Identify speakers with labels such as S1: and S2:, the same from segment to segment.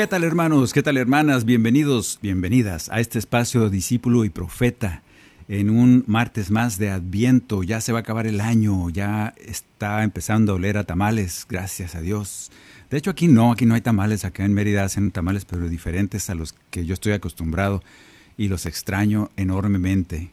S1: ¿Qué tal hermanos? ¿Qué tal hermanas? Bienvenidos, bienvenidas a este espacio discípulo y profeta en un martes más de Adviento. Ya se va a acabar el año, ya está empezando a oler a tamales, gracias a Dios. De hecho aquí no, aquí no hay tamales, acá en Mérida hacen tamales pero diferentes a los que yo estoy acostumbrado y los extraño enormemente.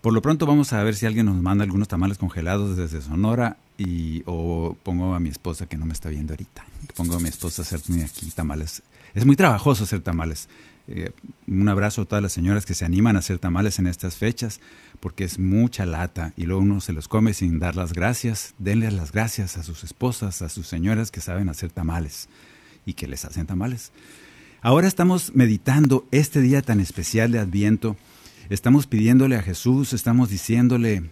S1: Por lo pronto vamos a ver si alguien nos manda algunos tamales congelados desde Sonora y o pongo a mi esposa que no me está viendo ahorita. Pongo a mi esposa a hacerme aquí tamales. Es muy trabajoso hacer tamales. Eh, un abrazo a todas las señoras que se animan a hacer tamales en estas fechas, porque es mucha lata y luego uno se los come sin dar las gracias. Denle las gracias a sus esposas, a sus señoras que saben hacer tamales y que les hacen tamales. Ahora estamos meditando este día tan especial de Adviento. Estamos pidiéndole a Jesús, estamos diciéndole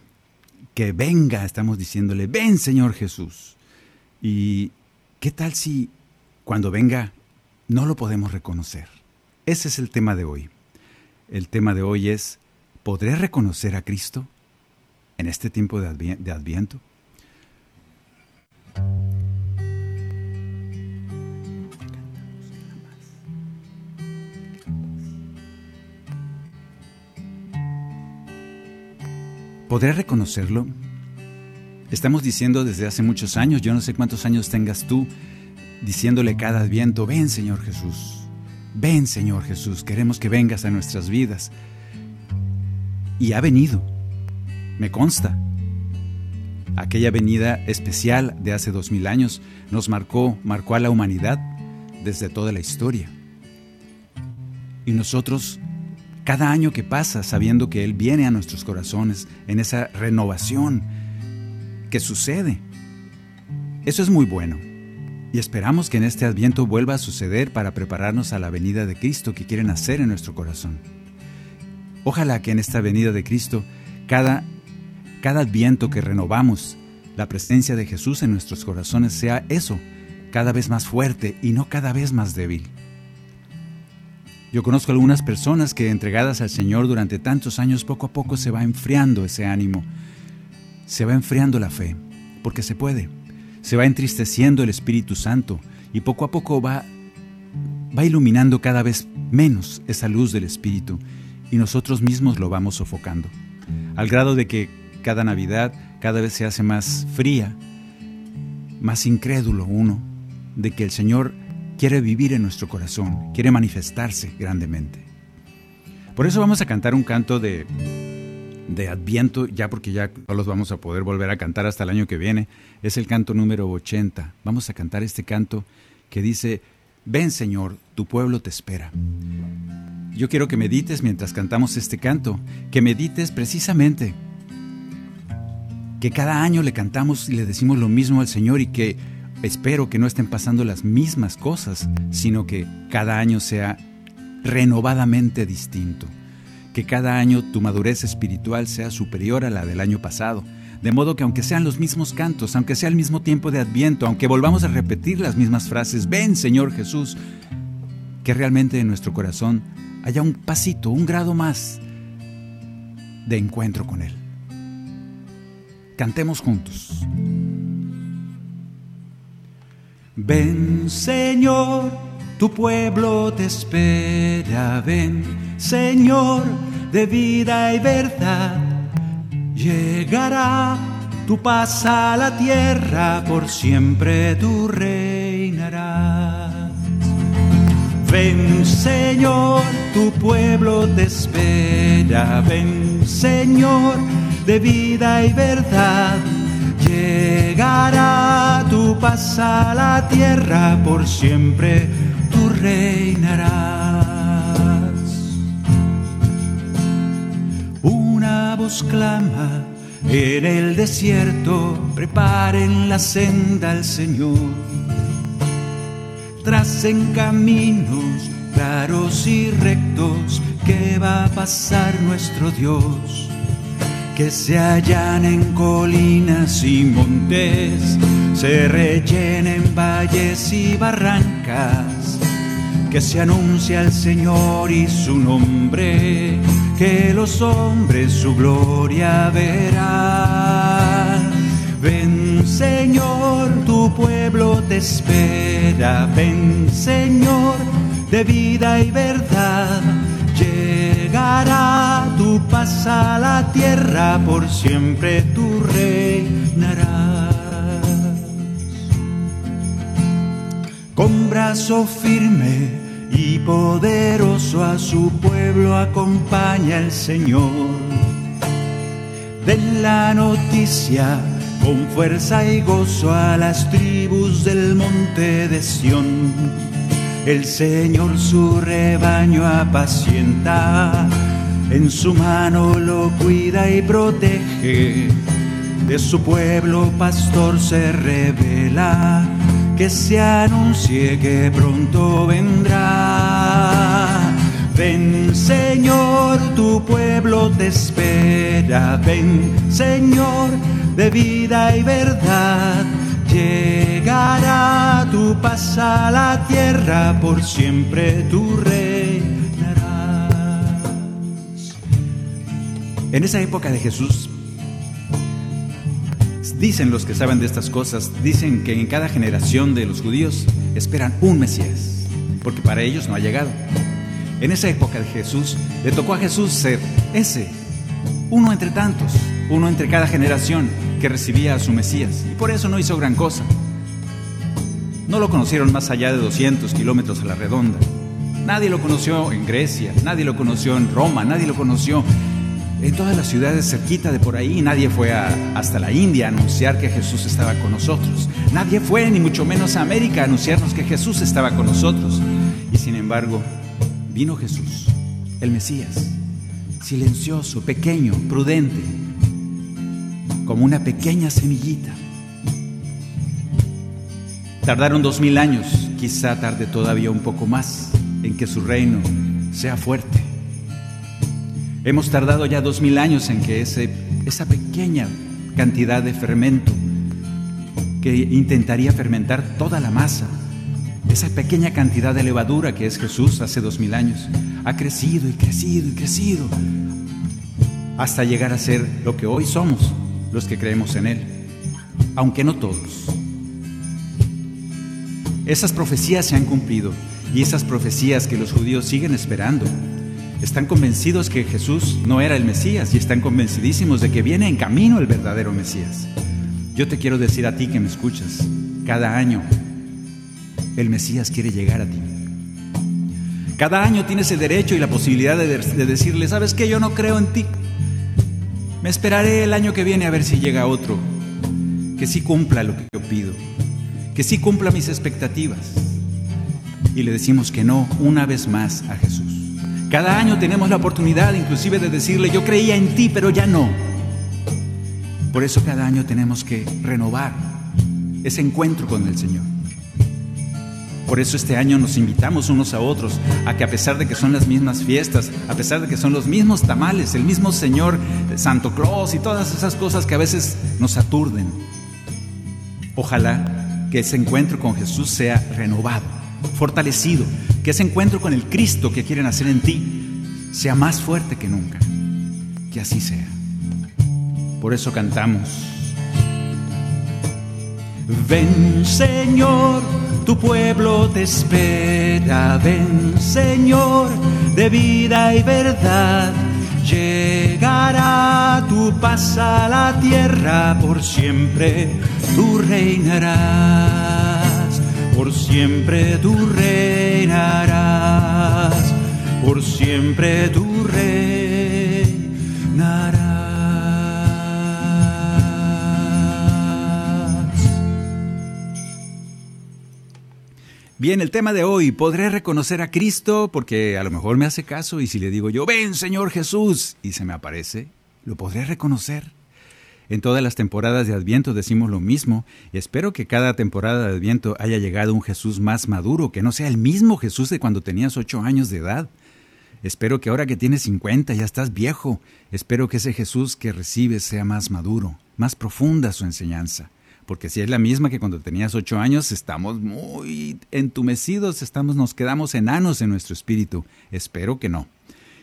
S1: que venga, estamos diciéndole, ven Señor Jesús. ¿Y qué tal si cuando venga no lo podemos reconocer? Ese es el tema de hoy. El tema de hoy es, ¿podré reconocer a Cristo en este tiempo de, advi- de Adviento? ¿Podré reconocerlo? Estamos diciendo desde hace muchos años, yo no sé cuántos años tengas tú, diciéndole cada adviento, ven Señor Jesús, ven Señor Jesús, queremos que vengas a nuestras vidas. Y ha venido, me consta. Aquella venida especial de hace dos mil años nos marcó, marcó a la humanidad desde toda la historia. Y nosotros cada año que pasa sabiendo que Él viene a nuestros corazones en esa renovación que sucede. Eso es muy bueno. Y esperamos que en este adviento vuelva a suceder para prepararnos a la venida de Cristo que quiere nacer en nuestro corazón. Ojalá que en esta venida de Cristo, cada, cada adviento que renovamos, la presencia de Jesús en nuestros corazones sea eso, cada vez más fuerte y no cada vez más débil. Yo conozco algunas personas que entregadas al Señor durante tantos años, poco a poco se va enfriando ese ánimo, se va enfriando la fe, porque se puede, se va entristeciendo el Espíritu Santo y poco a poco va, va iluminando cada vez menos esa luz del Espíritu y nosotros mismos lo vamos sofocando, al grado de que cada Navidad cada vez se hace más fría, más incrédulo uno, de que el Señor quiere vivir en nuestro corazón, quiere manifestarse grandemente. Por eso vamos a cantar un canto de, de Adviento, ya porque ya no los vamos a poder volver a cantar hasta el año que viene. Es el canto número 80. Vamos a cantar este canto que dice, ven Señor, tu pueblo te espera. Yo quiero que medites mientras cantamos este canto, que medites precisamente que cada año le cantamos y le decimos lo mismo al Señor y que espero que no estén pasando las mismas cosas, sino que cada año sea renovadamente distinto. Que cada año tu madurez espiritual sea superior a la del año pasado. De modo que aunque sean los mismos cantos, aunque sea el mismo tiempo de adviento, aunque volvamos a repetir las mismas frases, ven Señor Jesús, que realmente en nuestro corazón haya un pasito, un grado más de encuentro con Él. Cantemos juntos.
S2: Ven Señor, tu pueblo te espera, ven Señor de vida y verdad. Llegará tu paz a la tierra, por siempre tú reinarás. Ven Señor, tu pueblo te espera, ven Señor de vida y verdad. Llegará
S1: tu paz a la tierra, por siempre tú reinarás. Clama en el desierto, preparen la senda al Señor. Tracen caminos claros y rectos que va a pasar nuestro Dios. Que se allanen colinas y montes, se rellenen valles y barrancas. Que se anuncie al Señor y su nombre, que los hombres su gloria verán. Ven Señor, tu pueblo te espera, ven Señor de vida y verdad. Llegará tu paz a la tierra, por siempre tú reinarás. Con brazo firme y poderoso a su pueblo acompaña el Señor. De la noticia con fuerza y gozo a las tribus del monte de Sión el Señor su rebaño apacienta, en su mano lo cuida y protege. De su pueblo pastor se revela, que se anuncie que pronto vendrá. Ven Señor, tu pueblo te espera, ven Señor, de vida y verdad Llegará tu paz a la tierra, por siempre tú reinarás. En esa época de Jesús, dicen los que saben de estas cosas, dicen que en cada generación de los judíos esperan un Mesías, porque para ellos no ha llegado. En esa época de Jesús, le tocó a Jesús ser ese, uno entre tantos, uno entre cada generación que recibía a su Mesías, y por eso no hizo gran cosa. No lo conocieron más allá de 200 kilómetros a la redonda. Nadie lo conoció en Grecia, nadie lo conoció en Roma, nadie lo conoció en todas las ciudades cerquita de por ahí. Nadie fue hasta la India a anunciar que Jesús estaba con nosotros. Nadie fue, ni mucho menos a América, a anunciarnos que Jesús estaba con nosotros. Y sin embargo, vino Jesús, el Mesías, silencioso, pequeño, prudente, como una pequeña semillita. Tardaron dos mil años, quizá tarde todavía un poco más en que su reino sea fuerte. Hemos tardado ya dos mil años en que ese, esa pequeña cantidad de fermento que intentaría fermentar toda la masa, esa pequeña cantidad de levadura que es Jesús hace dos mil años, ha crecido y crecido y crecido hasta llegar a ser lo que hoy somos, los que creemos en Él, aunque no todos. Esas profecías se han cumplido y esas profecías que los judíos siguen esperando. Están convencidos que Jesús no era el Mesías y están convencidísimos de que viene en camino el verdadero Mesías. Yo te quiero decir a ti que me escuchas, cada año el Mesías quiere llegar a ti. Cada año tienes el derecho y la posibilidad de, decirle, ¿sabes qué? Yo no creo en ti. Me esperaré el año que viene a ver si llega otro que sí cumpla lo que yo pido, que sí cumpla mis expectativas. Y le decimos que no una vez más a Jesús. Cada año tenemos la oportunidad inclusive de decirle, yo creía en ti, pero ya no. Por eso cada año tenemos que renovar ese encuentro con el Señor. Por eso este año nos invitamos unos a otros a que a pesar de que son las mismas fiestas, a pesar de que son los mismos tamales, el mismo Señor Santo Claus y todas esas cosas que a veces nos aturden, ojalá que ese encuentro con Jesús sea renovado, fortalecido, que ese encuentro con el Cristo que quieren hacer en ti sea más fuerte que nunca. Que así sea. Por eso cantamos. Ven Señor tu pueblo te espera, ven Señor, de vida y verdad. Llegará tu paz a la tierra, por siempre tú reinarás, por siempre tú reinarás, por siempre tú reinarás. Bien, el tema de hoy, ¿podré reconocer a Cristo? Porque a lo mejor me hace caso y si le digo yo, ven Señor Jesús, y se me aparece, ¿lo podré reconocer? En todas las temporadas de Adviento decimos lo mismo, espero que cada temporada de Adviento haya llegado un Jesús más maduro, que no sea el mismo Jesús de cuando tenías ocho años de edad. Espero que ahora que tienes 50 ya estás viejo, espero que ese Jesús que recibes sea más maduro, más profunda su enseñanza porque si es la misma que cuando tenías ocho años, estamos muy entumecidos, estamos, nos quedamos enanos en nuestro espíritu. Espero que no.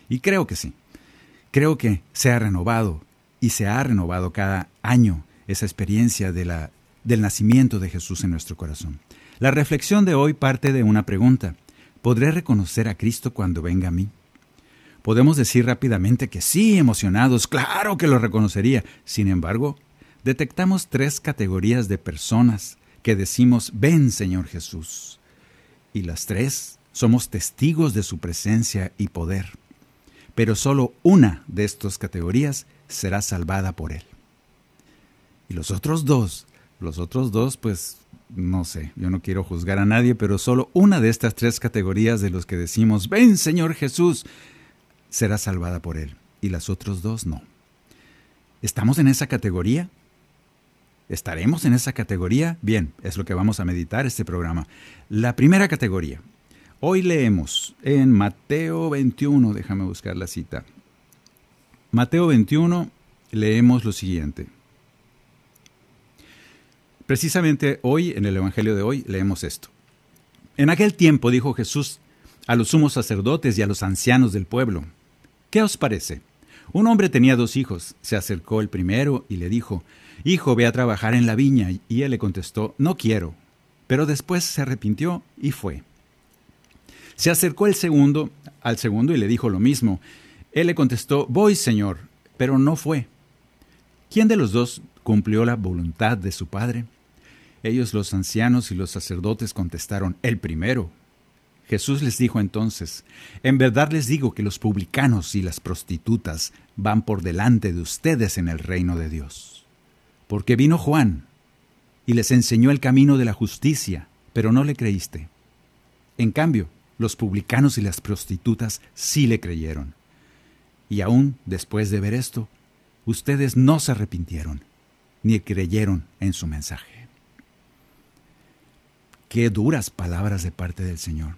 S1: Y creo que sí. Creo que se ha renovado y se ha renovado cada año esa experiencia del nacimiento de Jesús en nuestro corazón. La reflexión de hoy parte de una pregunta. ¿Podré reconocer a Cristo cuando venga a mí? Podemos decir rápidamente que sí, emocionados, claro que lo reconocería. Sin embargo, detectamos tres categorías de personas que decimos, ven Señor Jesús. Y las tres somos testigos de su presencia y poder. Pero solo una de estas categorías será salvada por Él. Y los otros dos, los otros dos, pues no sé, yo no quiero juzgar a nadie, pero solo una de estas tres categorías de los que decimos, ven Señor Jesús, será salvada por Él. Y las otras dos no. ¿Estamos en esa categoría? ¿Estaremos en esa categoría? Bien, es lo que vamos a meditar este programa. La primera categoría. Hoy leemos en Mateo 21, déjame buscar la cita. Mateo 21 leemos lo siguiente. Precisamente hoy, en el Evangelio de hoy, leemos esto. En aquel tiempo dijo Jesús a los sumos sacerdotes y a los ancianos del pueblo, ¿qué os parece? Un hombre tenía dos hijos, se acercó el primero y le dijo, Hijo, ve a trabajar en la viña. Y él le contestó, No quiero. Pero después se arrepintió y fue. Se acercó el segundo al segundo y le dijo lo mismo. Él le contestó, Voy, Señor, pero no fue. ¿Quién de los dos cumplió la voluntad de su padre? Ellos los ancianos y los sacerdotes contestaron, el primero. Jesús les dijo entonces, En verdad les digo que los publicanos y las prostitutas van por delante de ustedes en el reino de Dios. Porque vino Juan y les enseñó el camino de la justicia, pero no le creíste. En cambio, los publicanos y las prostitutas sí le creyeron. Y aún después de ver esto, ustedes no se arrepintieron, ni creyeron en su mensaje. Qué duras palabras de parte del Señor.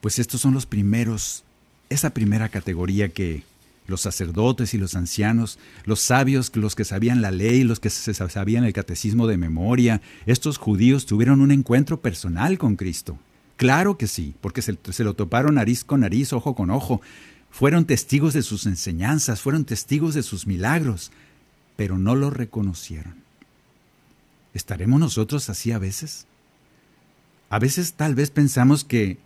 S1: Pues estos son los primeros, esa primera categoría que los sacerdotes y los ancianos, los sabios, los que sabían la ley, los que sabían el catecismo de memoria, estos judíos tuvieron un encuentro personal con Cristo. Claro que sí, porque se, lo toparon nariz con nariz, ojo con ojo. Fueron testigos de sus enseñanzas, fueron testigos de sus milagros, pero no lo reconocieron. ¿Estaremos nosotros así a veces? A veces tal vez pensamos que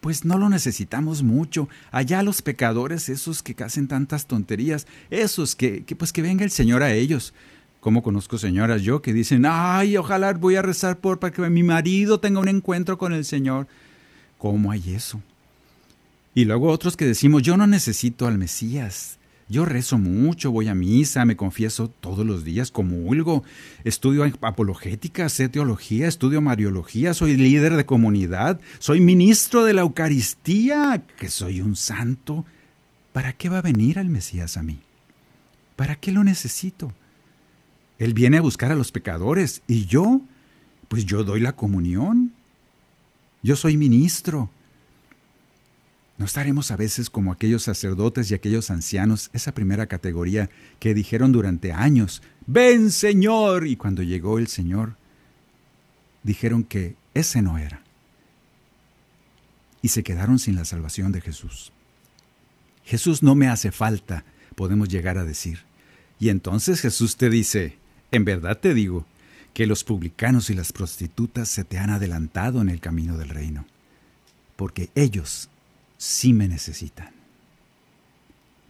S1: pues no lo necesitamos mucho. Allá los pecadores, esos que hacen tantas tonterías, esos que, que pues que venga el Señor a ellos. Como conozco señoras yo que dicen, ay, ojalá voy a rezar por para que mi marido tenga un encuentro con el Señor. ¿Cómo hay eso? Y luego otros que decimos, yo no necesito al Mesías. Yo rezo mucho, voy a misa, me confieso todos los días, comulgo, estudio apologética, sé teología, estudio mariología, soy líder de comunidad, soy ministro de la Eucaristía, que soy un santo. ¿Para qué va a venir el Mesías a mí? ¿Para qué lo necesito? Él viene a buscar a los pecadores y yo, pues yo doy la comunión. Yo soy ministro, ¿No estaremos a veces como aquellos sacerdotes y aquellos ancianos, esa primera categoría, que dijeron durante años, ven Señor, y cuando llegó el Señor, dijeron que ese no era. Y se quedaron sin la salvación de Jesús. Jesús no me hace falta, podemos llegar a decir. Y entonces Jesús te dice, en verdad te digo, que los publicanos y las prostitutas se te han adelantado en el camino del reino, porque ellos sí me necesitan.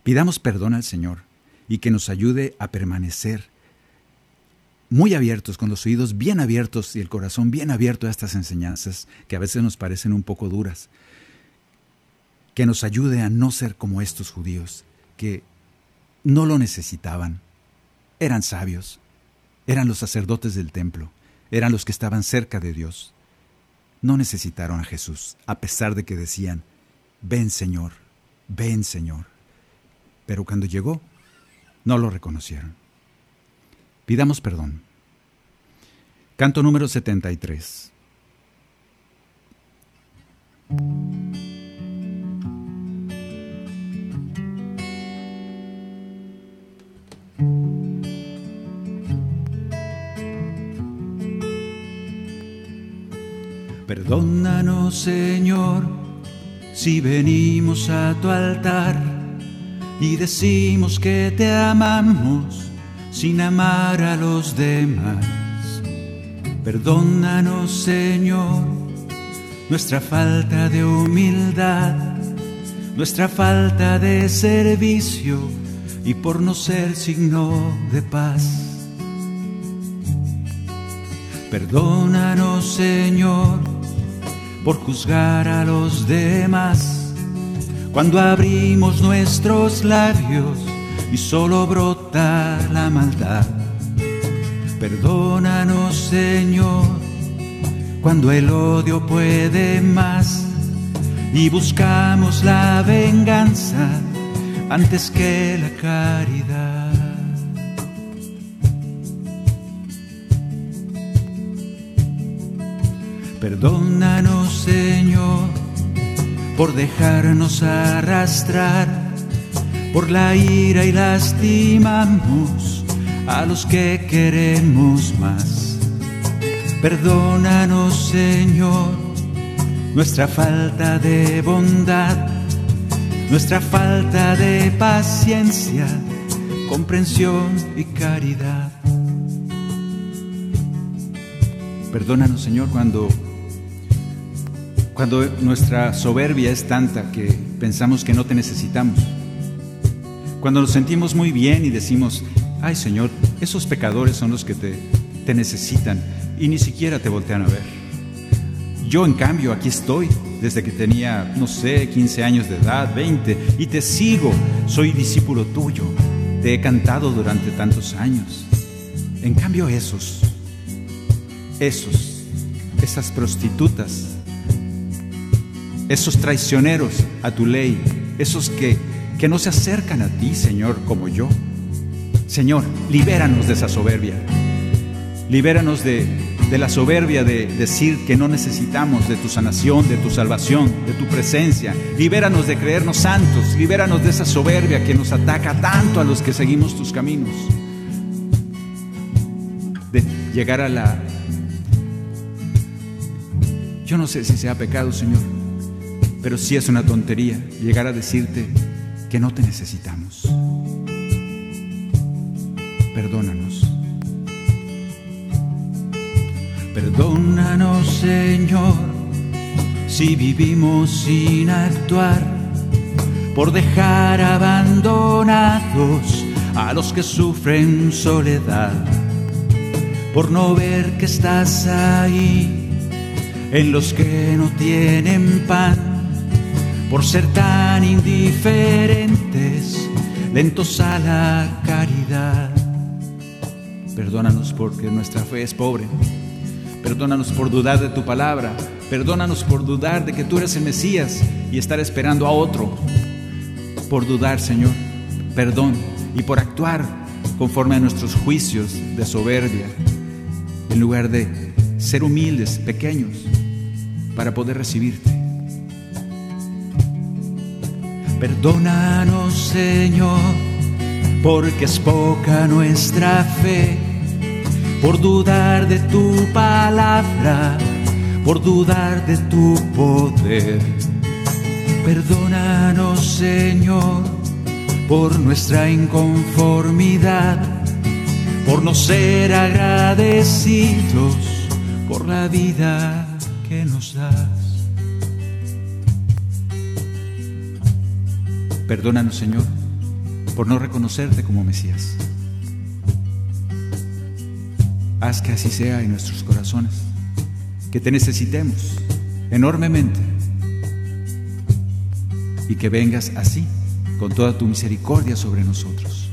S1: Pidamos perdón al Señor y que nos ayude a permanecer muy abiertos, con los oídos bien abiertos y el corazón bien abierto a estas enseñanzas que a veces nos parecen un poco duras. Que nos ayude a no ser como estos judíos, que no lo necesitaban. Eran sabios, eran los sacerdotes del templo, eran los que estaban cerca de Dios. no necesitaron a Jesús, a pesar de que decían, ven Señor, ven Señor. Pero cuando llegó, no lo reconocieron. Pidamos perdón. Canto número 73. Perdónanos, Señor, si venimos a tu altar y decimos que te amamos sin amar a los demás. Perdónanos, Señor, nuestra falta de humildad, nuestra falta de servicio y por no ser signo de paz. Perdónanos, Señor, por juzgar a los demás. Cuando abrimos nuestros labios y solo brota la maldad. Perdónanos, Señor, cuando el odio puede más y buscamos la venganza antes que la caridad. Perdónanos, Señor, por dejarnos arrastrar por la ira y lastimamos a los que queremos más. Perdónanos, Señor, nuestra falta de bondad, nuestra falta de paciencia, comprensión y caridad. Perdónanos, Señor, cuando cuando nuestra soberbia es tanta que pensamos que no te necesitamos. Cuando nos sentimos muy bien y decimos, ay Señor, esos pecadores son los que te, te necesitan y ni siquiera te voltean a ver. Yo en cambio aquí estoy desde que tenía, no sé, 15 años de edad, 20, y te sigo, soy discípulo tuyo, te he cantado durante tantos años. En cambio esos, esos, esas prostitutas, esos traicioneros a tu ley, esos que, que no se acercan a ti, Señor, como yo. Señor, libéranos de esa soberbia. Libéranos de, de la soberbia de decir que no necesitamos de tu sanación, de tu salvación, de tu presencia. Libéranos de creernos santos. Libéranos de esa soberbia que nos ataca tanto a los que seguimos tus caminos. De llegar a la... Yo no sé si sea pecado, Señor, pero sí es una tontería llegar a decirte que no te necesitamos. Perdónanos. Perdónanos, Señor, si vivimos sin actuar, por dejar abandonados a los que sufren soledad, por no ver que estás ahí en los que no tienen pan por ser tan indiferentes, lentos a la caridad. Perdónanos porque nuestra fe es pobre. Perdónanos por dudar de tu palabra. Perdónanos por dudar de que tú eres el Mesías y estar esperando a otro. Por dudar, Señor. Perdón. Y por actuar conforme a nuestros juicios de soberbia, en lugar de ser humildes, pequeños, para poder recibirte. Perdónanos, Señor, porque es poca nuestra fe, por dudar de tu palabra, por dudar de tu poder. Perdónanos, Señor, por nuestra inconformidad, por no ser agradecidos por la vida Perdónanos, Señor, por no reconocerte como Mesías. Haz que así sea en nuestros corazones, que te necesitemos enormemente y que vengas así con toda tu misericordia sobre nosotros,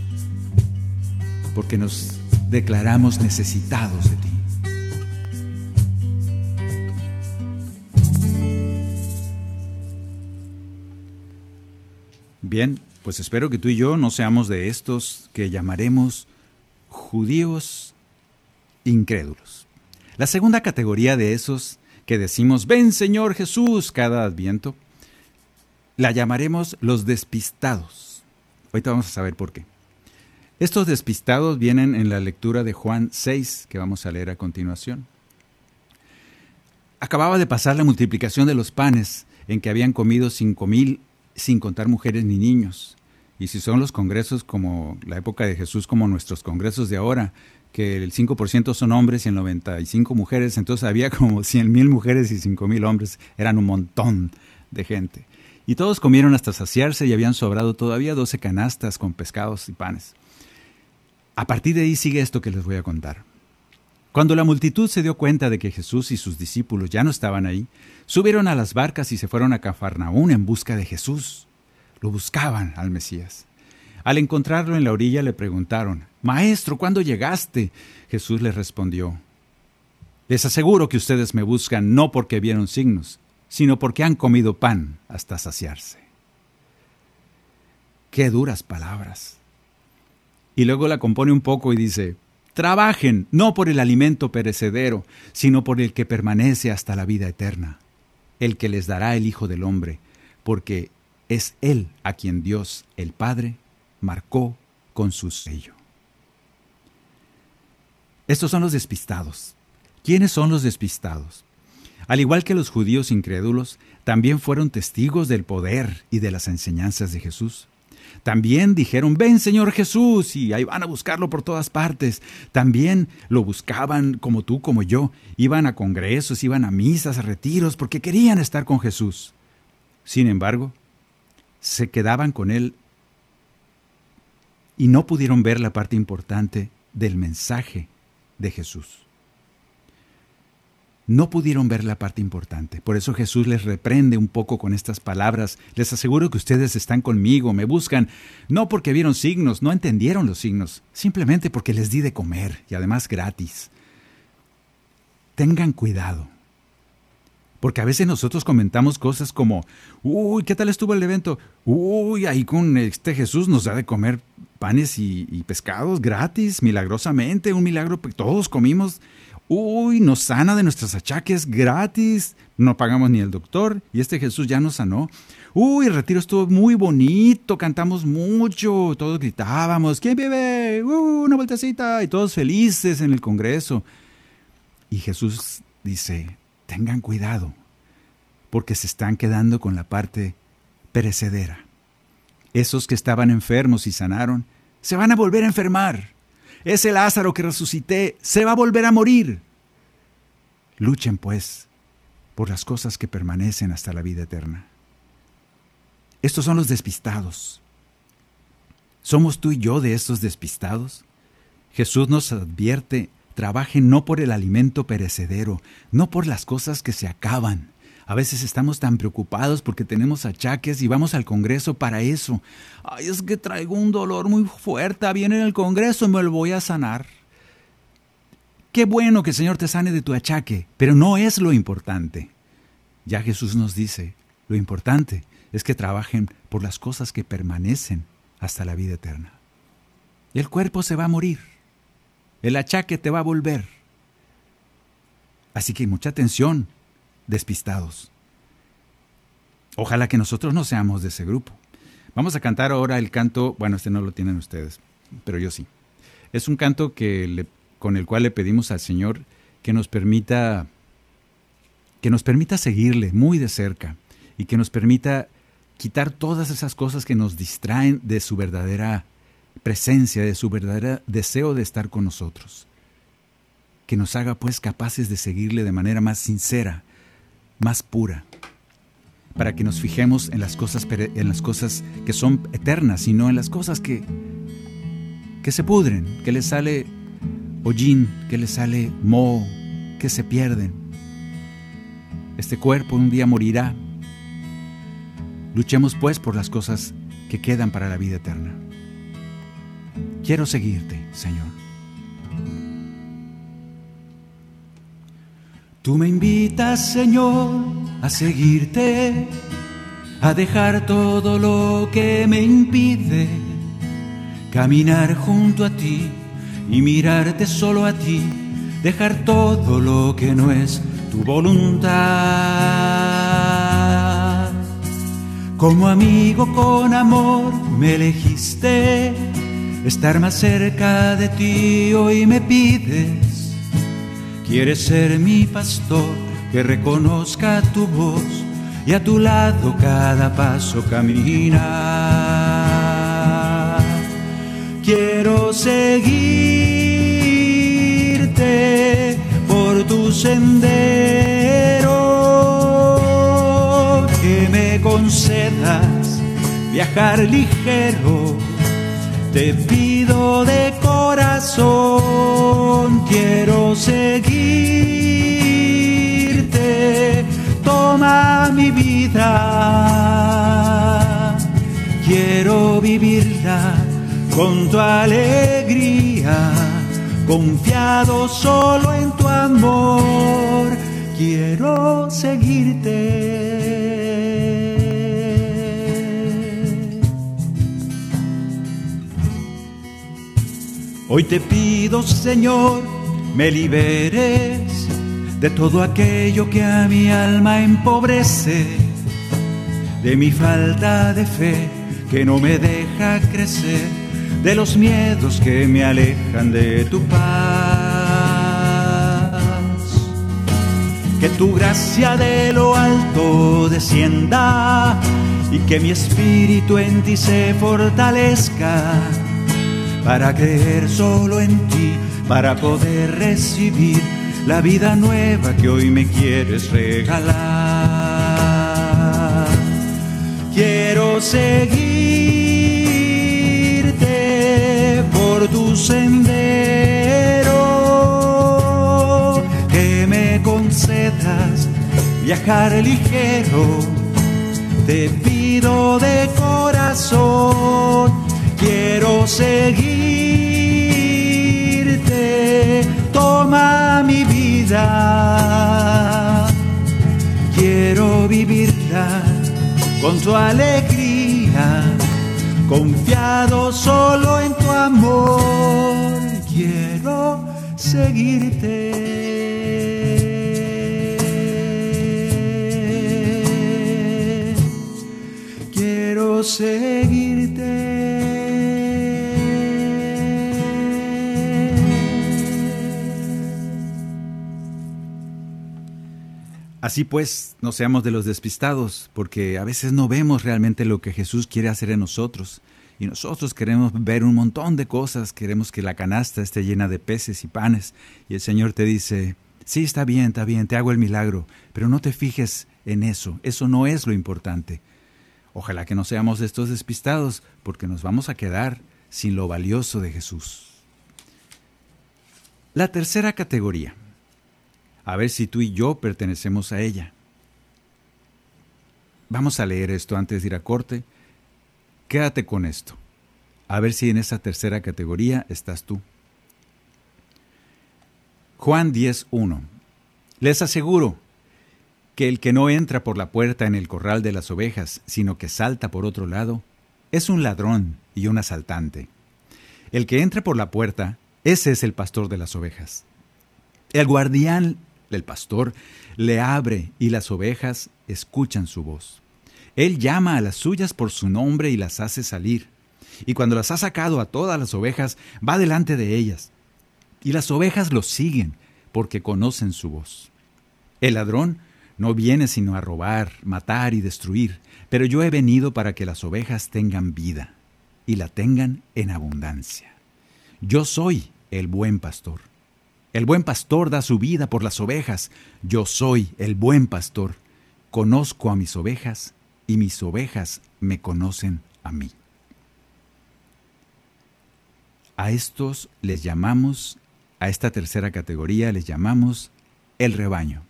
S1: porque nos declaramos necesitados de ti. Bien, pues espero que tú y yo no seamos de estos que llamaremos judíos incrédulos. La segunda categoría de esos que decimos, ven Señor Jesús cada adviento, la llamaremos los despistados. Ahorita vamos a saber por qué. Estos despistados vienen en la lectura de Juan 6, que vamos a leer a continuación. Acababa de pasar la multiplicación de los panes, en que habían comido cinco mil, sin contar mujeres ni niños. Y si son los congresos como la época de Jesús, como nuestros congresos de ahora, que el 5% son hombres y el 95 mujeres, entonces había como 100 mil mujeres y 5 mil hombres, eran un montón de gente. Y todos comieron hasta saciarse y habían sobrado todavía 12 canastas con pescados y panes. A partir de ahí sigue esto que les voy a contar. Cuando la multitud se dio cuenta de que Jesús y sus discípulos ya no estaban ahí, subieron a las barcas y se fueron a Cafarnaún en busca de Jesús. Lo buscaban al Mesías. Al encontrarlo en la orilla le preguntaron, Maestro, ¿cuándo llegaste? Jesús les respondió, Les aseguro que ustedes me buscan no porque vieron signos, sino porque han comido pan hasta saciarse. Qué duras palabras. Y luego la compone un poco y dice, Trabajen no por el alimento perecedero, sino por el que permanece hasta la vida eterna, el que les dará el Hijo del Hombre, porque es Él a quien Dios, el Padre, marcó con su sello. Estos son los despistados. ¿Quiénes son los despistados? Al igual que los judíos incrédulos, también fueron testigos del poder y de las enseñanzas de Jesús. También dijeron, ven Señor Jesús, y ahí van a buscarlo por todas partes. También lo buscaban como tú, como yo. Iban a congresos, iban a misas, a retiros, porque querían estar con Jesús. Sin embargo, se quedaban con Él y no pudieron ver la parte importante del mensaje de Jesús. No pudieron ver la parte importante. Por eso Jesús les reprende un poco con estas palabras. Les aseguro que ustedes están conmigo, me buscan, no porque vieron signos, no entendieron los signos, simplemente porque les di de comer y además gratis. Tengan cuidado. Porque a veces nosotros comentamos cosas como, uy, ¿qué tal estuvo el evento? Uy, ahí con este Jesús nos da de comer panes y, pescados gratis, milagrosamente, un milagro, que todos comimos. Uy, nos sana de nuestros achaques gratis, no pagamos ni el doctor y este Jesús ya nos sanó. Uy, el retiro estuvo muy bonito, cantamos mucho, todos gritábamos, ¿quién vive? Uh, una vueltecita y todos felices en el Congreso. Y Jesús dice, tengan cuidado, porque se están quedando con la parte perecedera. Esos que estaban enfermos y sanaron, se van a volver a enfermar. Ese Lázaro que resucité se va a volver a morir. Luchen, pues, por las cosas que permanecen hasta la vida eterna. Estos son los despistados. ¿Somos tú y yo de estos despistados? Jesús nos advierte Trabajen no por el alimento perecedero, no por las cosas que se acaban. A veces estamos tan preocupados porque tenemos achaques y vamos al Congreso para eso. Ay, es que traigo un dolor muy fuerte, viene en el Congreso, me lo voy a sanar. Qué bueno que el Señor te sane de tu achaque, pero no es lo importante. Ya Jesús nos dice, lo importante es que trabajen por las cosas que permanecen hasta la vida eterna. El cuerpo se va a morir, el achaque te va a volver. Así que mucha atención, despistados. Ojalá que nosotros no seamos de ese grupo. Vamos a cantar ahora el canto, bueno, este no lo tienen ustedes, pero yo sí. Es un canto que con el cual le pedimos al Señor que nos permita que nos permita seguirle muy de cerca y que nos permita quitar todas esas cosas que nos distraen de su verdadera presencia, de su verdadero deseo de estar con nosotros. Que nos haga pues capaces de seguirle de manera más sincera, más pura, para que nos fijemos en las cosas, en las cosas que son eternas y no en las cosas que, que se pudren, que le sale hollín, que le sale moho, que se pierden. Este cuerpo un día morirá. Luchemos pues por las cosas que quedan para la vida eterna. Quiero seguirte, Señor.
S2: Tú me invitas, Señor, a seguirte,
S1: a dejar todo lo que me impide caminar junto a ti y mirarte solo a ti, dejar todo lo que no es tu voluntad. Como amigo con amor me elegiste, estar más cerca de ti hoy me pides. Quieres ser mi pastor, que reconozca tu voz y a tu lado cada paso caminar. Quiero seguirte por tu sendero, que me concedas viajar ligero. Te pido de corazón, quiero seguirte toma mi vida. Quiero vivirla con tu alegría, confiado solo en tu amor. Quiero seguirte. Hoy te pido, Señor, me liberes de todo aquello que a mi alma empobrece, de mi falta de fe que no me deja crecer, de los miedos que me alejan de tu paz. Que tu gracia de lo alto descienda y que mi espíritu en ti se fortalezca para creer solo en ti, para poder recibir la vida nueva que hoy me quieres regalar. Quiero seguirte por tu sendero, que me concedas viajar ligero. Te pido de corazón, quiero seguirte toma mi vida. Quiero vivirla con tu alegría, confiado solo en tu amor. Quiero seguirte. Quiero Así pues, no seamos de los despistados, porque a veces no vemos realmente lo que Jesús quiere hacer en nosotros. Y nosotros queremos ver un montón de cosas, queremos que la canasta esté llena de peces y panes. Y el Señor te dice, sí, está bien, está bien, te hago el milagro, pero no te fijes en eso, eso no es lo importante. Ojalá que no seamos de estos despistados, porque nos vamos a quedar sin lo valioso de Jesús. La tercera categoría a ver si tú y yo pertenecemos a ella. Vamos a leer esto antes de ir a corte. Quédate con esto. A ver si en esa tercera categoría estás tú. Juan 10.1. Les aseguro que el que no entra por la puerta en el corral de las ovejas, sino que salta por otro lado, es un ladrón y un asaltante. El que entra por la puerta, ese es el pastor de las ovejas. El guardián el pastor le abre y las ovejas escuchan su voz. Él llama a las suyas por su nombre y las hace salir. Y cuando las ha sacado a todas las ovejas, va delante de ellas. Y las ovejas lo siguen porque conocen su voz. El ladrón no viene sino a robar, matar y destruir, pero yo he venido para que las ovejas tengan vida y la tengan en abundancia. Yo soy el buen pastor. El buen pastor da su vida por las ovejas. Yo soy el buen pastor. Conozco a mis ovejas y mis ovejas me conocen a mí. A estos les llamamos, a esta tercera categoría les llamamos el rebaño.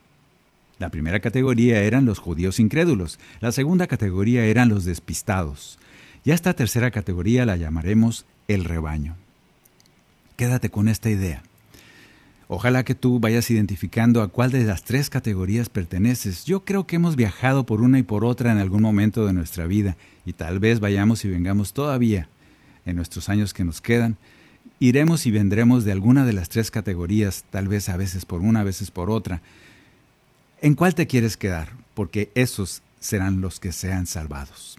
S1: La primera categoría eran los judíos incrédulos, la segunda categoría eran los despistados, y a esta tercera categoría la llamaremos el rebaño. Quédate con esta idea. Ojalá que tú vayas identificando a cuál de las tres categorías perteneces. Yo creo que hemos viajado por una y por otra en algún momento de nuestra vida y tal vez vayamos y vengamos todavía en nuestros años que nos quedan. Iremos y vendremos de alguna de las tres categorías, tal vez a veces por una, a veces por otra. ¿En cuál te quieres quedar? Porque esos serán los que sean salvados.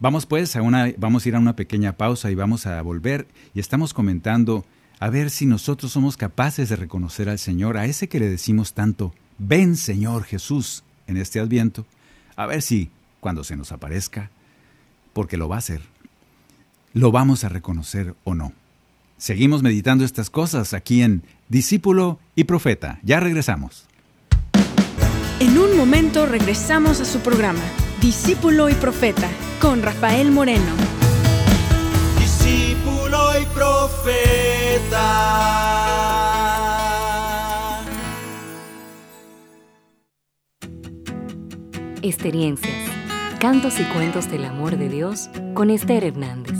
S1: Vamos pues a una, vamos a ir a una pequeña pausa y vamos a volver y estamos comentando a ver si nosotros somos capaces de reconocer al Señor, a ese que le decimos tanto, ven Señor Jesús en este adviento, a ver si cuando se nos aparezca, porque lo va a hacer, lo vamos a reconocer o no. Seguimos meditando estas cosas aquí en Discípulo y Profeta. Ya regresamos.
S3: En un momento regresamos a su programa, Discípulo y Profeta, con Rafael Moreno.
S2: Discípulo y Profeta.
S4: Experiencias, cantos y cuentos del amor de Dios con Esther Hernández.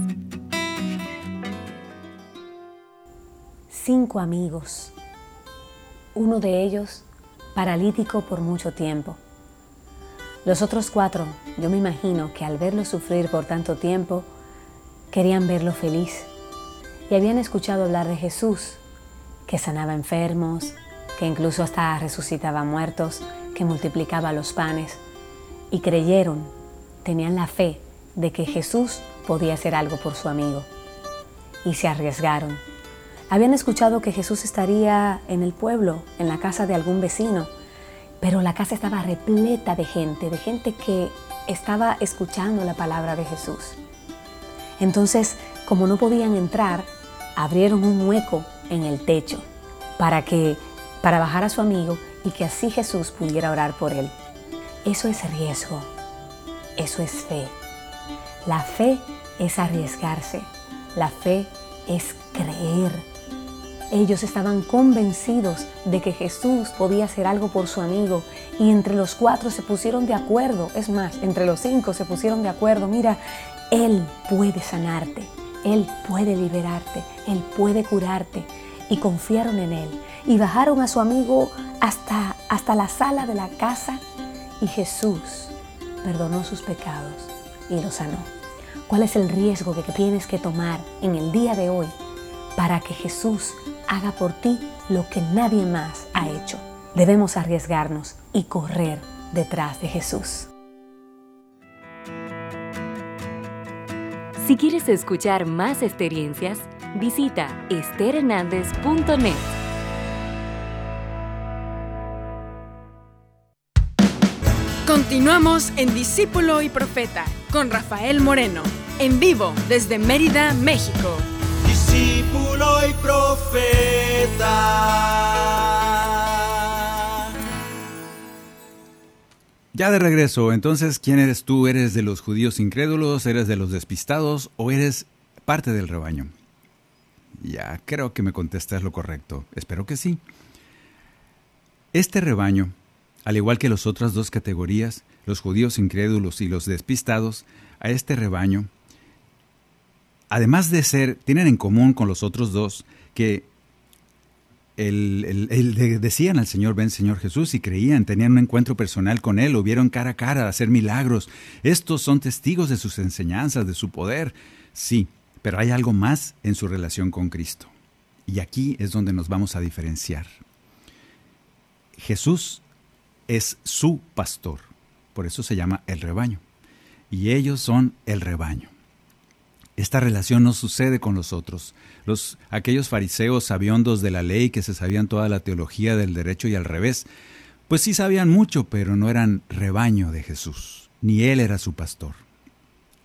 S5: Cinco amigos. Uno de ellos paralítico por mucho tiempo. Los otros cuatro, yo me imagino que al verlo sufrir por tanto tiempo, querían verlo feliz y habían escuchado hablar de Jesús, que sanaba enfermos, que incluso hasta resucitaba muertos, que multiplicaba los panes y creyeron, tenían la fe de que Jesús podía hacer algo por su amigo. Y se arriesgaron. Habían escuchado que Jesús estaría en el pueblo, en la casa de algún vecino, pero la casa estaba repleta de gente, de gente que estaba escuchando la palabra de Jesús. Entonces, como no podían entrar, abrieron un hueco en el techo para que para bajar a su amigo y que así Jesús pudiera orar por él. Eso es riesgo. Eso es fe. La fe es arriesgarse. La fe es creer. Ellos estaban convencidos de que Jesús podía hacer algo por su amigo y entre los cuatro se pusieron de acuerdo. Es más, entre los cinco se pusieron de acuerdo. Mira, Él puede sanarte. Él puede liberarte. Él puede curarte. Y confiaron en Él. Y bajaron a su amigo hasta, hasta la sala de la casa y Jesús perdonó sus pecados y los sanó. ¿Cuál es el riesgo que tienes que tomar en el día de hoy para que Jesús haga por ti lo que nadie más ha hecho? Debemos arriesgarnos y correr detrás de Jesús.
S4: Si quieres escuchar más experiencias, visita estherhernandez.net.
S3: Continuamos en Discípulo y Profeta con Rafael Moreno, en vivo desde Mérida, México.
S2: Discípulo y Profeta.
S1: Ya de regreso, entonces, ¿quién eres tú? ¿Eres de los judíos incrédulos? ¿Eres de los despistados? ¿O eres parte del rebaño? Ya, creo que me contestas lo correcto. Espero que sí. Este rebaño al igual que las otras dos categorías, los judíos incrédulos y los despistados, a este rebaño, además de ser, tienen en común con los otros dos que el, decían al Señor, ven Señor Jesús, y creían, tenían un encuentro personal con Él, lo vieron cara a cara, hacer milagros. Estos son testigos de sus enseñanzas, de su poder. Sí, pero hay algo más en su relación con Cristo. Y aquí es donde nos vamos a diferenciar. Jesús es su pastor. Por eso se llama el rebaño. Y ellos son el rebaño. Esta relación no sucede con los otros. Los, aquellos fariseos sabiondos de la ley que se sabían toda la teología del derecho y al revés, pues sí sabían mucho, pero no eran rebaño de Jesús, ni él era su pastor.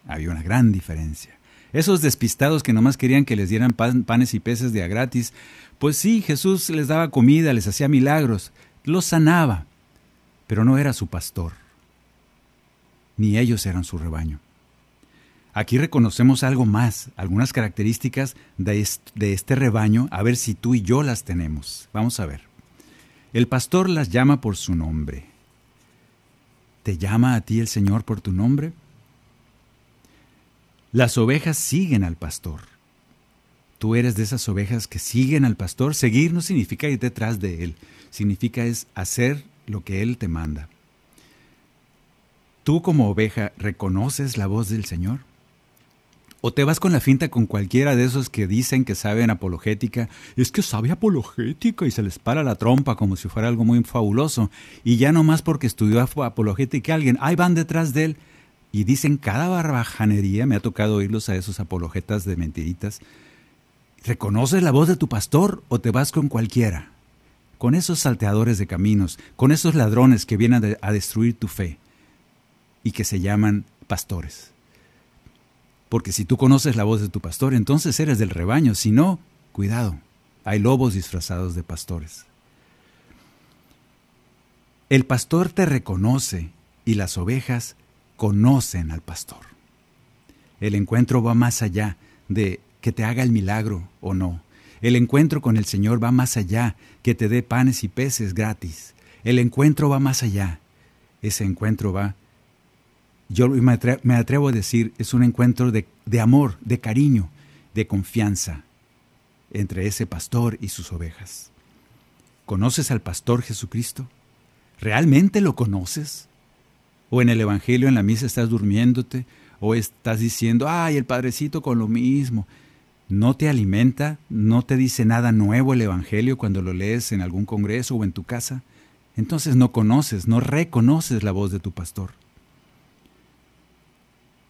S1: Había una gran diferencia. Esos despistados que nomás querían que les dieran panes y peces de a gratis, pues sí, Jesús les daba comida, les hacía milagros, los sanaba, pero no era su pastor, ni ellos eran su rebaño. Aquí reconocemos algo más, algunas características de este, rebaño, a ver si tú y yo las tenemos. Vamos a ver. El pastor las llama por su nombre. ¿Te llama a ti el Señor por tu nombre? Las ovejas siguen al pastor. tú eres de esas ovejas que siguen al pastor. Seguir no significa ir detrás de él, significa es hacer lo que él te manda. ¿Tú como oveja reconoces la voz del Señor? ¿O te vas con la finta con cualquiera de esos que dicen que saben apologética? Es que sabe apologética y se les para la trompa como si fuera algo muy fabuloso. Y ya no más porque estudió apologética alguien, ahí van detrás de él y dicen cada barbajanería, me ha tocado oírlos a esos apologetas de mentiritas. ¿Reconoces la voz de tu pastor o te vas con cualquiera? Con esos salteadores de caminos, con esos ladrones que vienen a destruir tu fe y que se llaman pastores. Porque si tú conoces la voz de tu pastor, entonces eres del rebaño. Si no, cuidado, hay lobos disfrazados de pastores. El pastor te reconoce y las ovejas conocen al pastor. El encuentro va más allá de que te haga el milagro o no. El encuentro con el Señor va más allá que te dé panes y peces gratis. El encuentro va más allá. Ese encuentro va, yo me atrevo, a decir, es un encuentro de, amor, de cariño, de confianza entre ese pastor y sus ovejas. ¿Conoces al pastor Jesucristo? ¿Realmente lo conoces? o en el Evangelio, en la misa, estás durmiéndote, o estás diciendo, ay, el Padrecito con lo mismo. No te alimenta, no te dice nada nuevo el Evangelio cuando lo lees en algún congreso o en tu casa. Entonces no conoces, no reconoces la voz de tu pastor.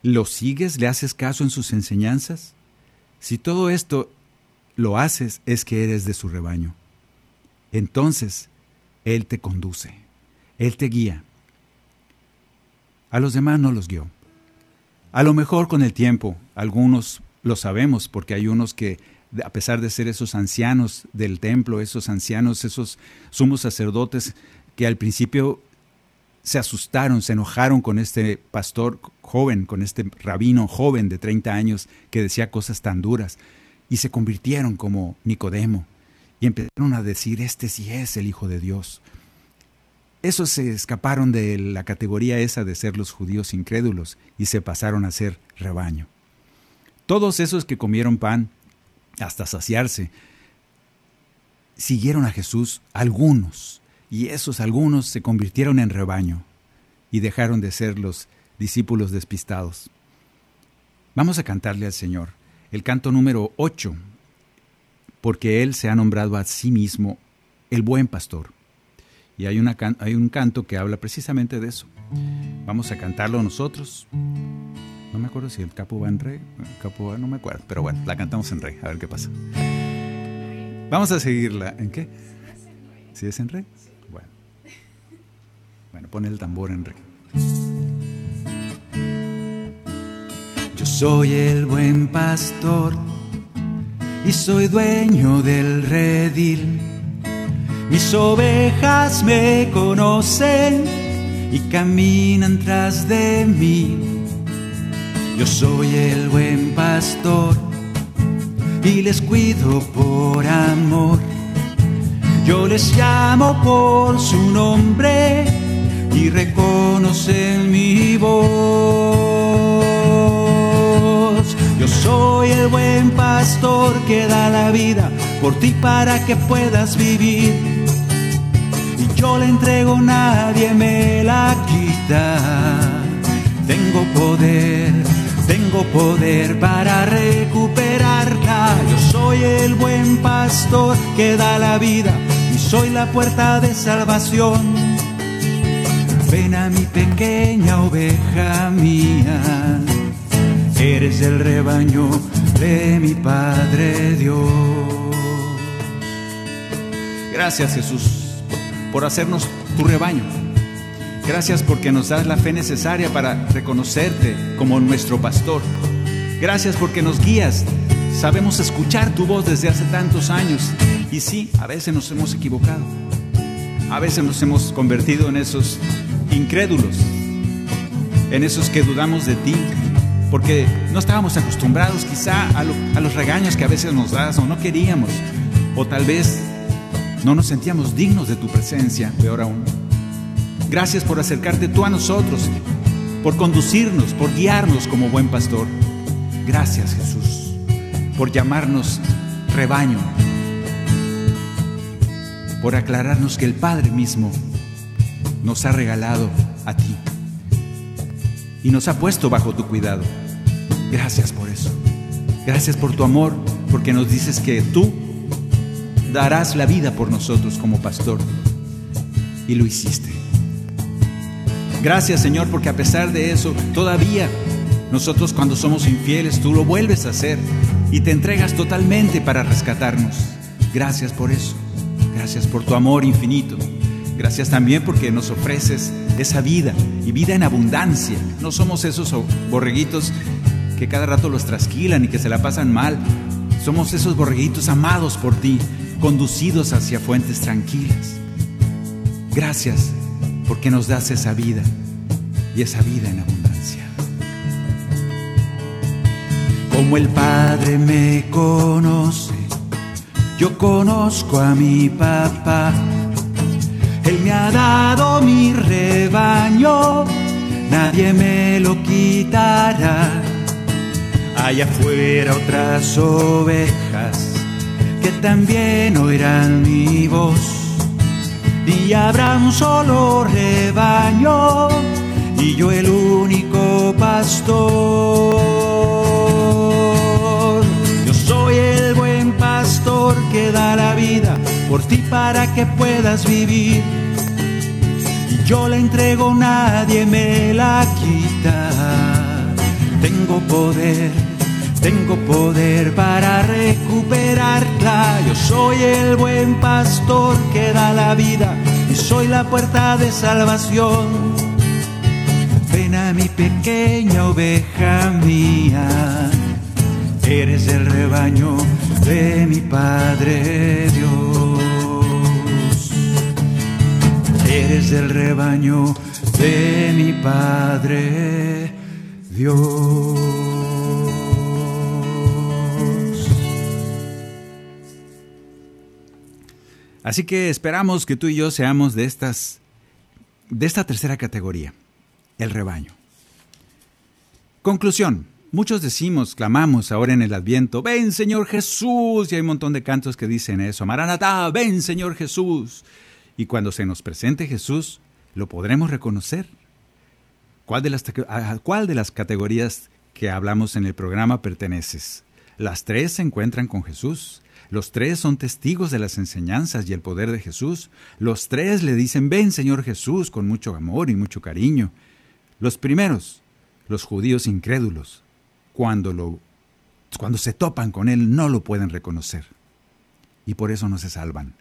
S1: ¿Lo sigues? ¿Le haces caso en sus enseñanzas? Si todo esto lo haces es que eres de su rebaño. Entonces, Él te conduce, Él te guía, a los demás no los guió. A lo mejor con el tiempo, algunos lo sabemos, porque hay unos que, a pesar de ser esos ancianos del templo, esos ancianos, esos sumos sacerdotes, que al principio se asustaron, se enojaron con este pastor joven, con este rabino joven de 30 años que decía cosas tan duras, y se convirtieron como Nicodemo, y empezaron a decir, este sí es el Hijo de Dios. Esos se escaparon de la categoría esa de ser los judíos incrédulos y se pasaron a ser rebaño. Todos esos que comieron pan hasta saciarse, siguieron a Jesús algunos, y esos algunos se convirtieron en rebaño y dejaron de ser los discípulos despistados. Vamos a cantarle al Señor el canto número 8, porque Él se ha nombrado a sí mismo el buen pastor. Y hay, un canto que habla precisamente de eso. Vamos a cantarlo nosotros. No me acuerdo si el capo va en re. El capo va, no me acuerdo. Pero bueno, la cantamos en re. A ver qué pasa. Vamos a seguirla. ¿En qué? ¿Si es en re? Bueno. Pone el tambor en re. Yo soy el buen pastor y soy dueño del redil mis ovejas me conocen y caminan tras de mí. Yo soy el buen pastor y les cuido por amor. Yo les llamo por su nombre y reconocen mi voz. Yo soy el buen pastor que da la vida por ti para que puedas vivir yo le entrego, nadie me la quita. Tengo poder, tengo poder para recuperarla. Yo soy el buen pastor que da la vida y soy la puerta de salvación. Ven a mi pequeña oveja mía, eres el rebaño de mi Padre Dios. Gracias Jesús por hacernos tu rebaño. Gracias porque nos das la fe necesaria para reconocerte como nuestro pastor. Gracias porque nos guías. Sabemos escuchar tu voz desde hace tantos años. Y sí, a veces nos hemos equivocado. A veces nos hemos convertido en esos incrédulos, en esos que dudamos de ti, porque no estábamos acostumbrados quizá a, los regaños que a veces nos das o no queríamos, o tal vez no nos sentíamos dignos de tu presencia, peor aún. Gracias por acercarte tú a nosotros, por conducirnos, por guiarnos como buen pastor. Gracias Jesús, por llamarnos rebaño, por aclararnos que el Padre mismo nos ha regalado a ti y nos ha puesto bajo tu cuidado. Gracias por eso. Gracias por tu amor, porque nos dices que tú darás la vida por nosotros como pastor. Y lo hiciste. Gracias Señor, porque a pesar de eso, todavía nosotros cuando somos infieles, tú lo vuelves a hacer y te entregas totalmente para rescatarnos. Gracias por eso. Gracias por tu amor infinito. Gracias también porque nos ofreces esa vida y vida en abundancia. No somos esos borreguitos que cada rato los trasquilan y que se la pasan mal. Somos esos borreguitos amados por ti, conducidos hacia fuentes tranquilas. Gracias porque nos das esa vida y esa vida en abundancia. Como el Padre me conoce, yo conozco a mi papá. Él me ha dado mi rebaño, nadie me lo quitará allá afuera otras ovejas que también oirán mi voz. Y habrá un solo rebaño y yo el único pastor. Yo soy el buen pastor que da la vida por ti para que puedas vivir. Yo la entrego, nadie me la quita. Tengo poder tengo poder para recuperarla. Yo soy el buen pastor que da la vida y soy la puerta de salvación. Ven a mi pequeña oveja mía. Eres el rebaño de mi Padre Dios. Eres el rebaño de mi Padre Dios. Así que esperamos que tú y yo seamos de estas de esta tercera categoría, el rebaño. Conclusión. Muchos decimos, clamamos ahora en el Adviento, ven Señor Jesús, y hay un montón de cantos que dicen eso, Maranatá, ven Señor Jesús. Y cuando se nos presente Jesús, lo podremos reconocer. ¿Cuál de las, ¿A cuál de las categorías que hablamos en el programa perteneces? Las tres se encuentran con Jesús. Los tres son testigos de las enseñanzas y el poder de Jesús. Los tres le dicen, ven Señor Jesús, con mucho amor y mucho cariño. Los primeros, los judíos incrédulos, cuando, lo, cuando se topan con Él no lo pueden reconocer. Y por eso no se salvan.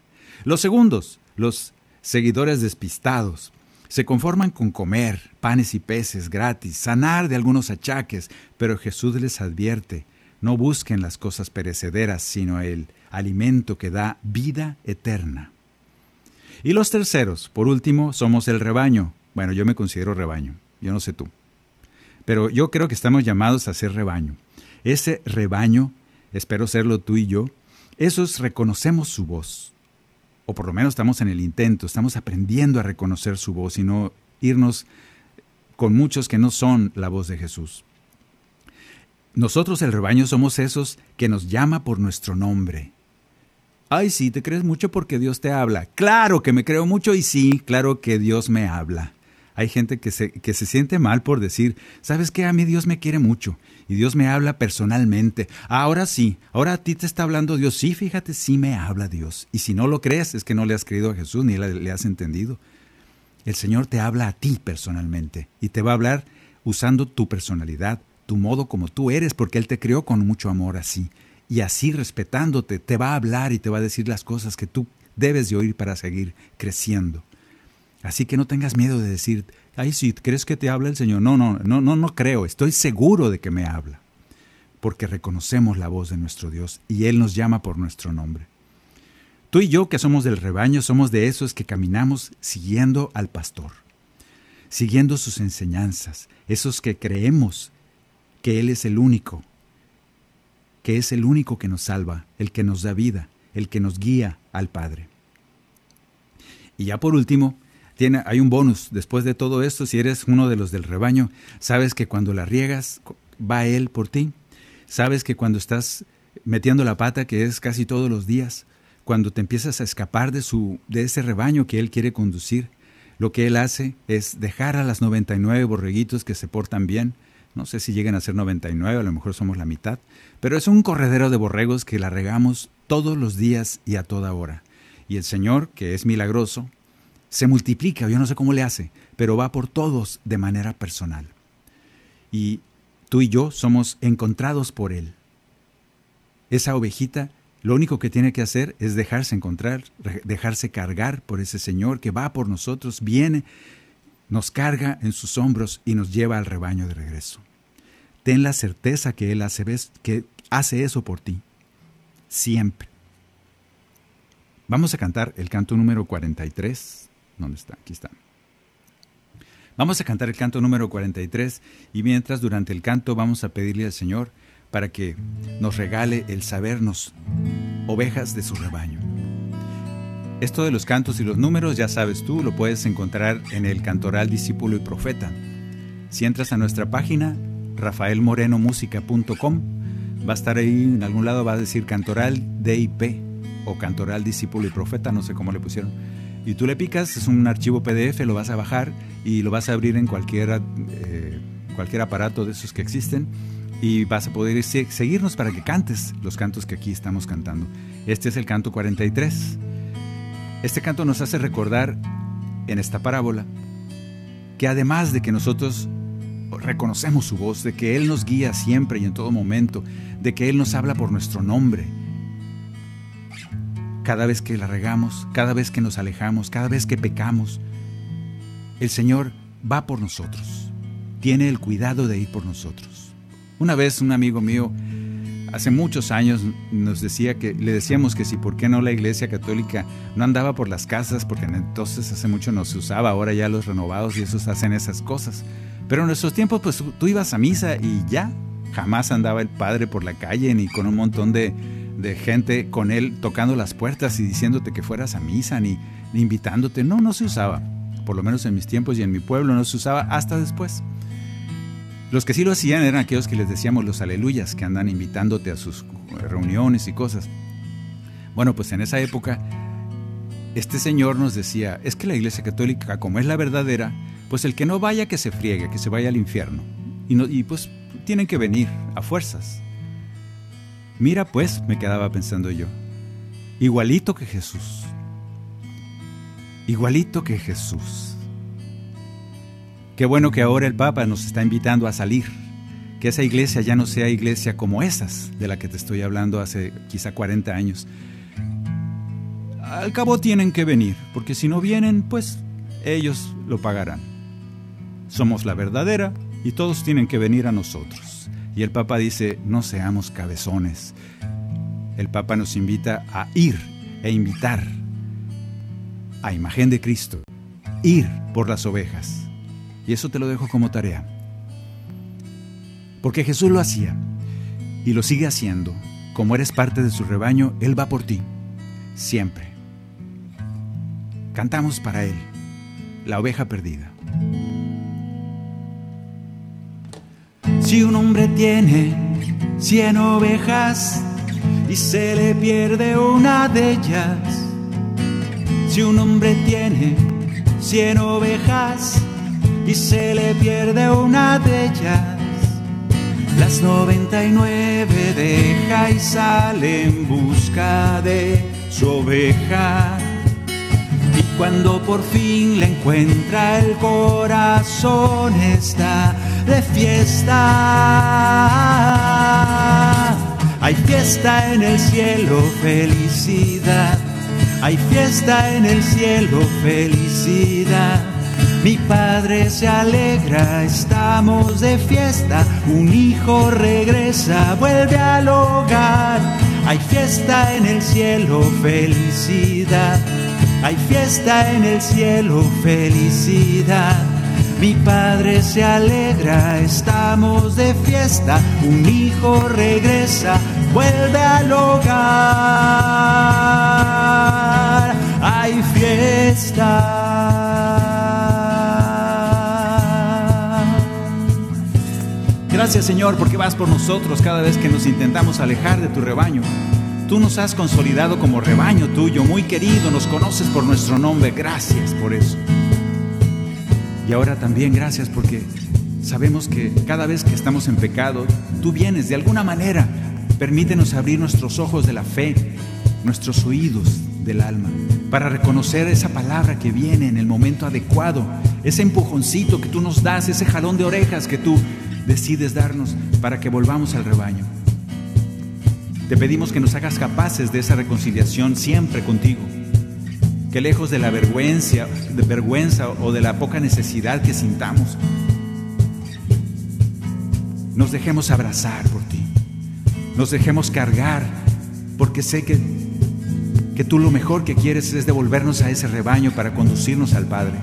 S1: Los segundos, los seguidores despistados, se conforman con comer panes y peces gratis, sanar de algunos achaques, pero Jesús les advierte, no busquen las cosas perecederas, sino el alimento que da vida eterna. Y los terceros, por último, somos el rebaño. Bueno, yo me considero rebaño, yo no sé tú. Pero yo creo que estamos llamados a ser rebaño. Ese rebaño, espero serlo tú y yo, esos reconocemos su voz. O por lo menos estamos en el intento, estamos aprendiendo a reconocer su voz y no irnos con muchos que no son la voz de Jesús. Nosotros el rebaño somos esos que nos llama por nuestro nombre, Ay, sí, te crees mucho porque Dios te habla. Claro que me creo mucho y sí, claro que Dios me habla. Hay gente que se, que se siente mal por decir, ¿sabes qué? A mí Dios me quiere mucho y Dios me habla personalmente. Ahora sí, ahora a ti te está hablando Dios. Sí, fíjate, sí me habla Dios. Y si no lo crees, es que no le has creído a Jesús ni le has entendido. El Señor te habla a ti personalmente y te va a hablar usando tu personalidad, tu modo como tú eres, porque Él te creó con mucho amor así y así respetándote te va a hablar y te va a decir las cosas que tú debes de oír para seguir creciendo. Así que no tengas miedo de decir, ay, sí, ¿crees que te habla el Señor? No, no, no, no, no creo, estoy seguro de que me habla, porque reconocemos la voz de nuestro Dios y Él nos llama por nuestro nombre. Tú y yo que somos del rebaño somos de esos que caminamos siguiendo al pastor, siguiendo sus enseñanzas, esos que creemos que Él es el único que es el único que nos salva, el que nos da vida, el que nos guía al Padre. Y ya por último, tiene, hay un bonus. Después de todo esto, si eres uno de los del rebaño, sabes que cuando la riegas, va Él por ti. Sabes que cuando estás metiendo la pata, que es casi todos los días, cuando te empiezas a escapar de, su, de ese rebaño que Él quiere conducir. Lo que Él hace es dejar a las 99 borreguitos que se portan bien. No sé si llegan a ser 99, a lo mejor somos la mitad, pero es un corredero de borregos que la regamos todos los días y a toda hora. Y el Señor, que es milagroso, se multiplica, yo no sé cómo le hace, pero va por todos de manera personal. Y tú y yo somos encontrados por Él. Esa ovejita lo único que tiene que hacer es dejarse encontrar, dejarse cargar por ese Señor que va por nosotros, viene, nos carga en sus hombros y nos lleva al rebaño de regreso. Ten la certeza que Él hace, que hace eso por ti, siempre. Vamos a cantar el canto número 43. ¿Dónde está? Aquí está. Vamos a cantar el canto número 43 y mientras durante el canto vamos a pedirle al Señor para que nos regale el sabernos ovejas de su rebaño. Esto de los cantos y los números, ya sabes tú, lo puedes encontrar en el Cantoral Discípulo y Profeta. Si entras a nuestra página, rafaelmorenomusica.com, va a estar ahí en algún lado, va a decir Cantoral DIP o Cantoral Discípulo y Profeta, no sé cómo le pusieron. Y tú le picas, es un archivo PDF, lo vas a bajar y lo vas a abrir en cualquier, eh, cualquier aparato de esos que existen y vas a poder seguirnos para que cantes los cantos que aquí estamos cantando. Este es el canto 43. Este canto nos hace recordar en esta parábola que además de que nosotros reconocemos su voz, de que Él nos guía siempre y en todo momento, de que Él nos habla por nuestro nombre, cada vez que la regamos, cada vez que nos alejamos, cada vez que pecamos, el Señor va por nosotros, tiene el cuidado de ir por nosotros. Una vez un amigo mío, hace muchos años, nos decía que le decíamos que si por qué no la Iglesia Católica no andaba por las casas, porque entonces hace mucho no se usaba, ahora ya los renovados y esos hacen esas cosas. Pero en nuestros tiempos, pues tú ibas a misa y ya, jamás andaba el padre por la calle ni con un montón de, gente con él tocando las puertas y diciéndote que fueras a misa ni, ni invitándote. No, no se usaba. Por lo menos en mis tiempos y en mi pueblo no se usaba hasta después. Los que sí lo hacían eran aquellos que les decíamos los aleluyas, que andan invitándote a sus reuniones y cosas. Bueno, pues en esa época, este señor nos decía, es que la Iglesia Católica, como es la verdadera, pues el que no vaya que se friegue, que se vaya al infierno. Y, no, y pues tienen que venir a fuerzas. Mira pues, me quedaba pensando yo, igualito que Jesús. Igualito que Jesús. Qué bueno que ahora el Papa nos está invitando a salir, que esa iglesia ya no sea iglesia como esas de la que te estoy hablando hace quizá 40 años. Al cabo tienen que venir, porque si no vienen, pues ellos lo pagarán. Somos la verdadera y todos tienen que venir a nosotros. Y el Papa dice, no seamos cabezones. El Papa nos invita a ir e invitar a imagen de Cristo, ir por las ovejas. Y eso te lo dejo como tarea. Porque Jesús lo hacía y lo sigue haciendo. Como eres parte de su rebaño, Él va por ti, siempre. Cantamos para Él, la oveja perdida.
S2: Si un hombre tiene cien ovejas y se le pierde una de ellas, si un hombre tiene cien ovejas y se le pierde una de ellas. Las 99 deja y sale en busca de su oveja. Y cuando por fin la encuentra el corazón está de fiesta. Hay fiesta en el cielo, felicidad. Hay fiesta en el cielo, felicidad. Mi padre se alegra, estamos de fiesta, un hijo regresa, vuelve al hogar. Hay fiesta en el cielo, felicidad. Hay fiesta en el cielo, felicidad. Mi padre se alegra, estamos de fiesta, un hijo regresa, vuelve al hogar. Hay fiesta.
S1: Gracias Señor porque vas por nosotros cada vez que nos intentamos alejar de tu rebaño. Tú nos has consolidado como rebaño tuyo, muy querido, nos conoces por nuestro nombre. Gracias por eso. Y ahora también gracias porque sabemos que cada vez que estamos en pecado, tú vienes de alguna manera. Permítenos abrir nuestros ojos de la fe, nuestros oídos del alma, para reconocer esa palabra que viene en el momento adecuado, ese empujoncito que tú nos das, ese jalón de orejas que tú decides darnos para que volvamos al rebaño. Te pedimos que nos hagas capaces de esa reconciliación siempre contigo. Que lejos de la vergüenza, de vergüenza o de la poca necesidad que sintamos, nos dejemos abrazar por ti. Nos dejemos cargar porque sé que que tú lo mejor que quieres es devolvernos a ese rebaño para conducirnos al Padre.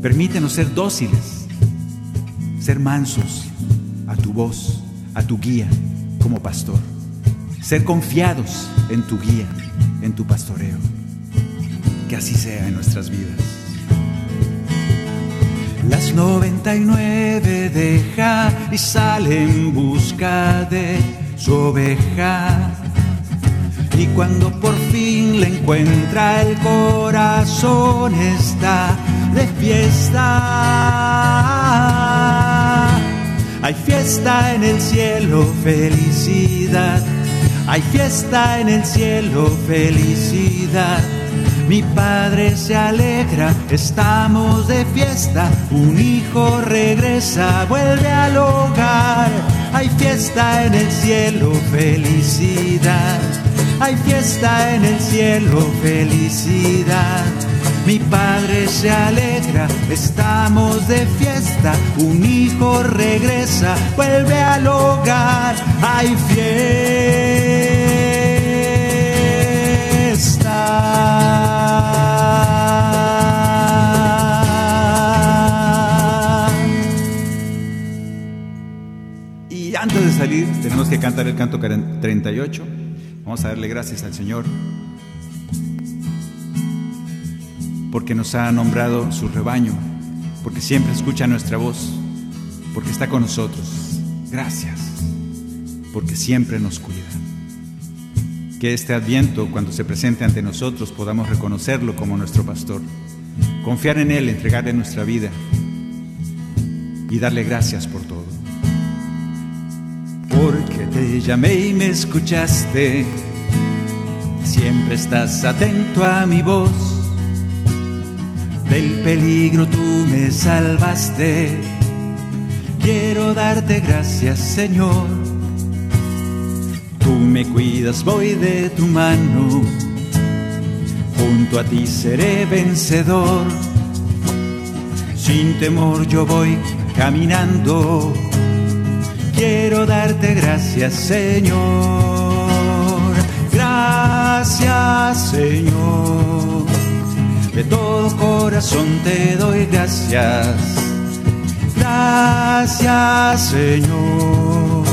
S1: Permítenos ser dóciles, ser mansos a tu voz, a tu guía como pastor. Ser confiados en tu guía, en tu pastoreo. Que así sea en nuestras vidas. Las 99 deja y sale en busca de su oveja. Y cuando por fin la encuentra el corazón está de fiesta. Hay fiesta en el cielo, felicidad. Hay fiesta en el cielo, felicidad. Mi padre se alegra, estamos de fiesta. Un hijo regresa, vuelve al hogar. Hay fiesta en el cielo, felicidad. Hay fiesta en el cielo, felicidad. Mi padre se alegra, estamos de fiesta. Un hijo regresa, vuelve al hogar. Hay fiesta. Antes de salir, tenemos que cantar el canto 38. Vamos a darle gracias al Señor porque nos ha nombrado su rebaño, porque siempre escucha nuestra voz, porque está con nosotros. Gracias, porque siempre nos cuida. Que este adviento, cuando se presente ante nosotros, podamos reconocerlo como nuestro pastor, confiar en Él, entregarle nuestra vida y darle gracias por te llamé y me escuchaste, siempre estás atento a mi voz del peligro tú me salvaste. Quiero darte gracias, Señor. Tú me cuidas, voy de tu mano. Junto a ti seré vencedor. Sin temor yo voy caminando. Quiero darte gracias, Señor. Gracias, Señor. De todo corazón te doy gracias. Gracias Señor.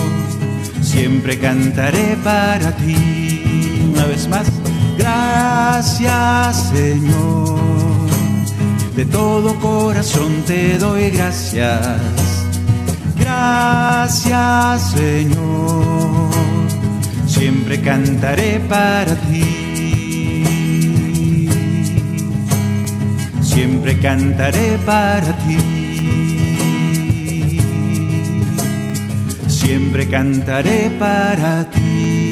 S1: Siempre cantaré para ti. Una vez más. Gracias Señor. De todo corazón te doy gracias. Gracias Señor. Siempre cantaré para ti. siempre cantaré para ti. Siempre cantaré para ti.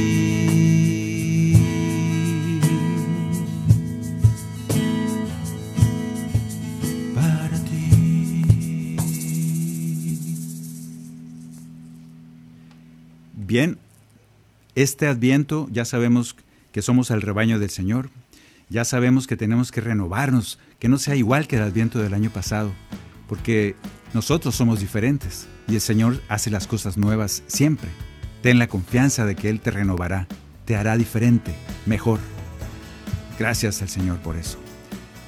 S1: Bien, este adviento ya sabemos que somos el rebaño del Señor ya sabemos que tenemos que renovarnos, que no sea igual que el adviento del año pasado, porque nosotros somos diferentes y el Señor hace las cosas nuevas siempre. Ten la confianza de que Él te renovará, te hará diferente, mejor. Gracias al Señor por eso.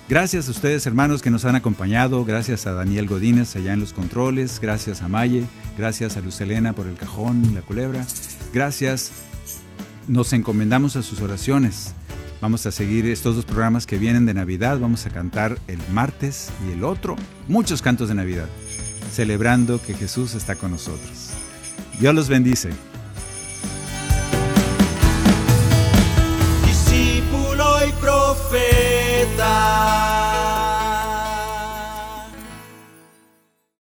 S1: Gracias a ustedes hermanos que nos han acompañado, gracias a Daniel Godínez allá en los controles, gracias a Maye, gracias a Luz Elena por el cajón, la culebra, gracias, nos encomendamos a sus oraciones. Vamos a seguir estos dos programas que vienen de Navidad. Vamos a cantar el martes y el otro. Muchos cantos de Navidad. celebrando que Jesús está con nosotros. Dios los bendice.
S2: Discípulo y profeta.